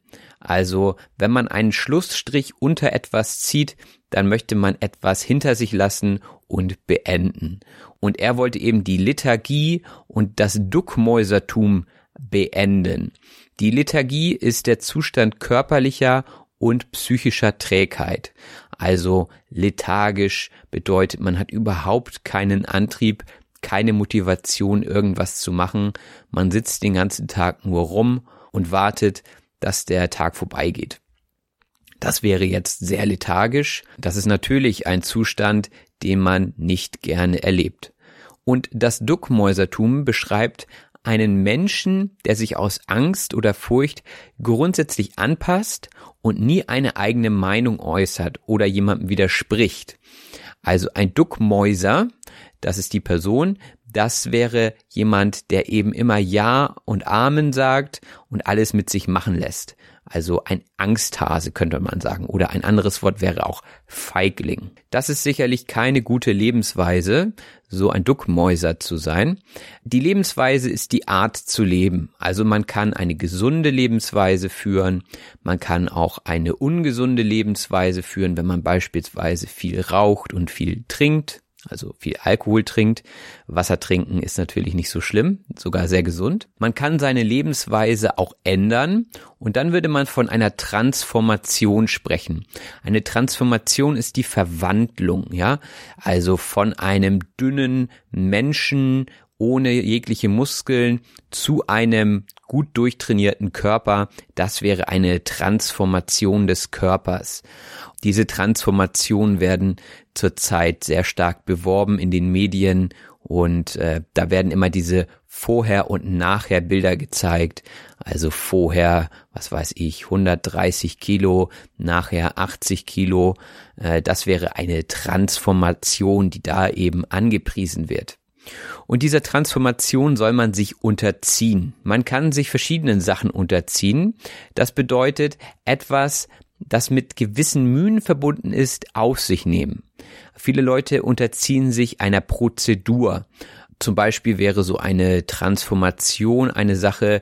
also wenn man einen Schlussstrich unter etwas zieht, dann möchte man etwas hinter sich lassen und beenden. Und er wollte eben die Liturgie und das Duckmäusertum beenden. Die Liturgie ist der Zustand körperlicher und psychischer Trägheit. Also lethargisch bedeutet, man hat überhaupt keinen Antrieb, keine Motivation, irgendwas zu machen. Man sitzt den ganzen Tag nur rum und wartet, dass der Tag vorbeigeht. Das wäre jetzt sehr lethargisch. Das ist natürlich ein Zustand, den man nicht gerne erlebt. Und das Duckmäusertum beschreibt einen Menschen, der sich aus Angst oder Furcht grundsätzlich anpasst und nie eine eigene Meinung äußert oder jemandem widerspricht. Also ein Duckmäuser, das ist die Person, das wäre jemand, der eben immer Ja und Amen sagt und alles mit sich machen lässt. Also ein Angsthase könnte man sagen. Oder ein anderes Wort wäre auch Feigling. Das ist sicherlich keine gute Lebensweise, so ein Duckmäuser zu sein. Die Lebensweise ist die Art zu leben. Also man kann eine gesunde Lebensweise führen. Man kann auch eine ungesunde Lebensweise führen, wenn man beispielsweise viel raucht und viel trinkt also viel Alkohol trinkt. Wasser trinken ist natürlich nicht so schlimm, sogar sehr gesund. Man kann seine Lebensweise auch ändern und dann würde man von einer Transformation sprechen. Eine Transformation ist die Verwandlung, ja, also von einem dünnen Menschen ohne jegliche Muskeln zu einem gut durchtrainierten Körper, das wäre eine Transformation des Körpers. Diese Transformationen werden zurzeit sehr stark beworben in den Medien und äh, da werden immer diese Vorher- und Nachher-Bilder gezeigt. Also vorher, was weiß ich, 130 Kilo, nachher 80 Kilo. Äh, das wäre eine Transformation, die da eben angepriesen wird. Und dieser Transformation soll man sich unterziehen. Man kann sich verschiedenen Sachen unterziehen. Das bedeutet etwas, das mit gewissen Mühen verbunden ist, auf sich nehmen. Viele Leute unterziehen sich einer Prozedur. Zum Beispiel wäre so eine Transformation eine Sache,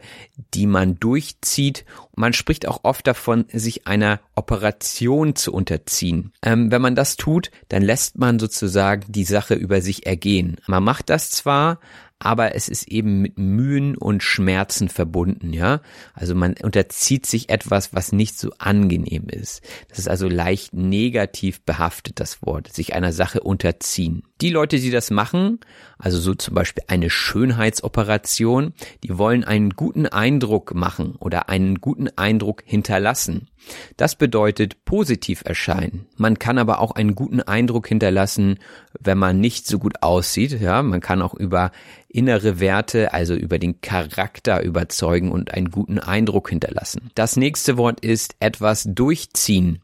die man durchzieht. Man spricht auch oft davon, sich einer Operation zu unterziehen. Ähm, wenn man das tut, dann lässt man sozusagen die Sache über sich ergehen. Man macht das zwar, aber es ist eben mit Mühen und Schmerzen verbunden, ja. Also man unterzieht sich etwas, was nicht so angenehm ist. Das ist also leicht negativ behaftet, das Wort, sich einer Sache unterziehen. Die Leute, die das machen, also so zum Beispiel eine Schönheitsoperation, die wollen einen guten Eindruck machen oder einen guten Eindruck hinterlassen. Das bedeutet positiv erscheinen. Man kann aber auch einen guten Eindruck hinterlassen, wenn man nicht so gut aussieht. Ja, man kann auch über innere Werte, also über den Charakter überzeugen und einen guten Eindruck hinterlassen. Das nächste Wort ist etwas durchziehen.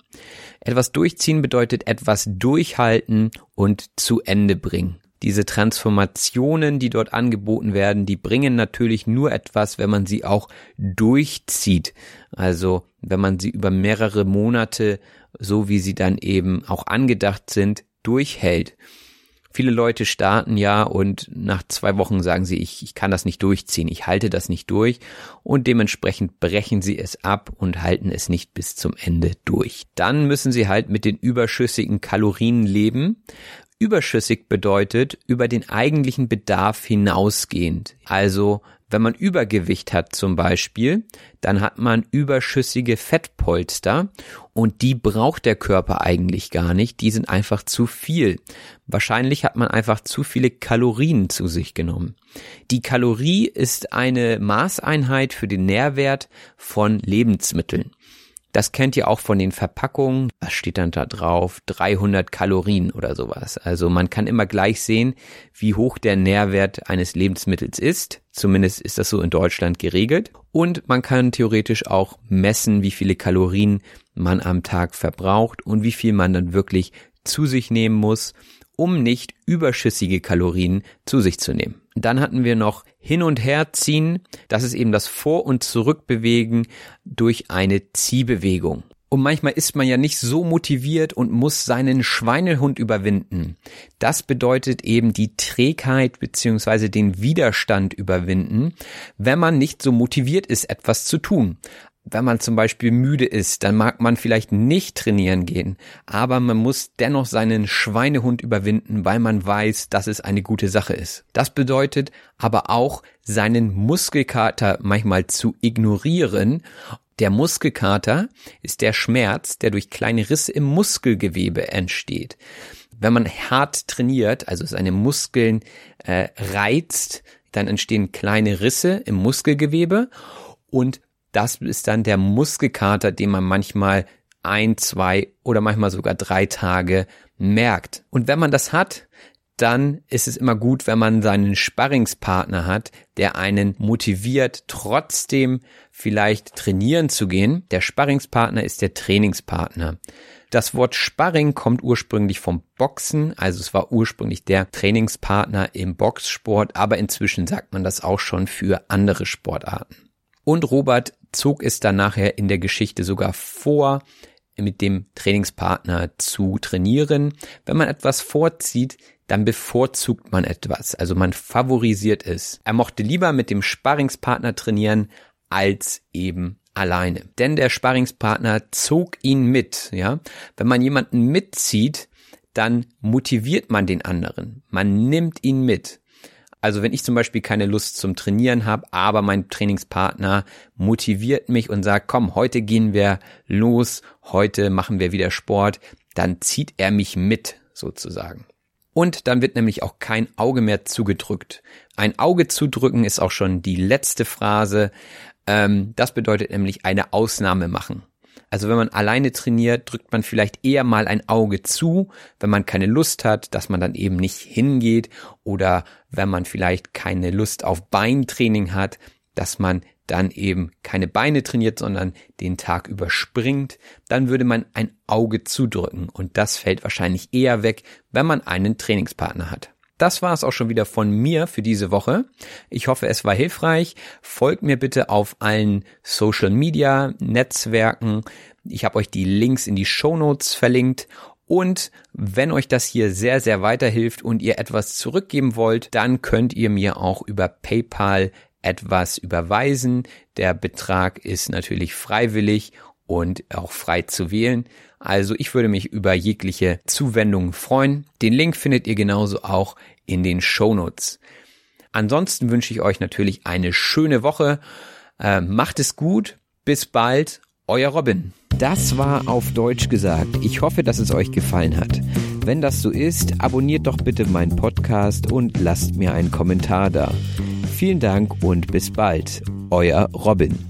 Etwas durchziehen bedeutet etwas durchhalten und zu Ende bringen. Diese Transformationen, die dort angeboten werden, die bringen natürlich nur etwas, wenn man sie auch durchzieht. Also wenn man sie über mehrere Monate, so wie sie dann eben auch angedacht sind, durchhält. Viele Leute starten ja und nach zwei Wochen sagen sie, ich, ich kann das nicht durchziehen, ich halte das nicht durch und dementsprechend brechen sie es ab und halten es nicht bis zum Ende durch. Dann müssen sie halt mit den überschüssigen Kalorien leben. Überschüssig bedeutet über den eigentlichen Bedarf hinausgehend. Also Wenn man Übergewicht hat zum Beispiel, dann hat man überschüssige Fettpolster und die braucht der Körper eigentlich gar nicht. Die sind einfach zu viel. Wahrscheinlich hat man einfach zu viele Kalorien zu sich genommen. Die Kalorie ist eine Maßeinheit für den Nährwert von Lebensmitteln. Das kennt ihr auch von den Verpackungen. Was steht dann da drauf? 300 Kalorien oder sowas. Also man kann immer gleich sehen, wie hoch der Nährwert eines Lebensmittels ist. Zumindest ist das so in Deutschland geregelt. Und man kann theoretisch auch messen, wie viele Kalorien man am Tag verbraucht und wie viel man dann wirklich zu sich nehmen muss, um nicht überschüssige Kalorien zu sich zu nehmen. Dann hatten wir noch hin und her ziehen. Das ist eben das Vor- und Zurückbewegen durch eine Ziehbewegung. Und manchmal ist man ja nicht so motiviert und muss seinen Schweinehund überwinden. Das bedeutet eben die Trägheit beziehungsweise den Widerstand überwinden, wenn man nicht so motiviert ist, etwas zu tun wenn man zum Beispiel müde ist, dann mag man vielleicht nicht trainieren gehen, aber man muss dennoch seinen Schweinehund überwinden, weil man weiß, dass es eine gute Sache ist. Das bedeutet aber auch, seinen Muskelkater manchmal zu ignorieren. Der Muskelkater ist der Schmerz, der durch kleine Risse im Muskelgewebe entsteht. Wenn man hart trainiert, also seine Muskeln äh, reizt, dann entstehen kleine Risse im Muskelgewebe und das ist dann der Muskelkater, den man manchmal ein, zwei oder manchmal sogar drei Tage merkt. Und wenn man das hat, dann ist es immer gut, wenn man seinen Sparringspartner hat, der einen motiviert, trotzdem vielleicht trainieren zu gehen. Der Sparringspartner ist der Trainingspartner. Das Wort Sparring kommt ursprünglich vom Boxen, also es war ursprünglich der Trainingspartner im Boxsport, aber inzwischen sagt man das auch schon für andere Sportarten. Und Robert zog es dann nachher in der Geschichte sogar vor, mit dem Trainingspartner zu trainieren. Wenn man etwas vorzieht, dann bevorzugt man etwas, also man favorisiert es. Er mochte lieber mit dem Sparringspartner trainieren als eben alleine. Denn der Sparringspartner zog ihn mit, ja. Wenn man jemanden mitzieht, dann motiviert man den anderen. Man nimmt ihn mit. Also wenn ich zum Beispiel keine Lust zum Trainieren habe, aber mein Trainingspartner motiviert mich und sagt, komm, heute gehen wir los, heute machen wir wieder Sport, dann zieht er mich mit sozusagen. Und dann wird nämlich auch kein Auge mehr zugedrückt. Ein Auge zudrücken ist auch schon die letzte Phrase. Ähm, das bedeutet nämlich eine Ausnahme machen. Also wenn man alleine trainiert, drückt man vielleicht eher mal ein Auge zu, wenn man keine Lust hat, dass man dann eben nicht hingeht oder wenn man vielleicht keine Lust auf Beintraining hat, dass man dann eben keine Beine trainiert, sondern den Tag überspringt, dann würde man ein Auge zudrücken und das fällt wahrscheinlich eher weg, wenn man einen Trainingspartner hat. Das war es auch schon wieder von mir für diese Woche. Ich hoffe, es war hilfreich. Folgt mir bitte auf allen Social Media Netzwerken. Ich habe euch die Links in die Show Notes verlinkt. Und wenn euch das hier sehr, sehr weiterhilft und ihr etwas zurückgeben wollt, dann könnt ihr mir auch über PayPal etwas überweisen. Der Betrag ist natürlich freiwillig und auch frei zu wählen. Also ich würde mich über jegliche Zuwendungen freuen. Den Link findet ihr genauso auch in den Show Notes. Ansonsten wünsche ich euch natürlich eine schöne Woche. Äh, macht es gut. Bis bald. Euer Robin. Das war auf Deutsch gesagt. Ich hoffe, dass es euch gefallen hat. Wenn das so ist, abonniert doch bitte meinen Podcast und lasst mir einen Kommentar da. Vielen Dank und bis bald. Euer Robin.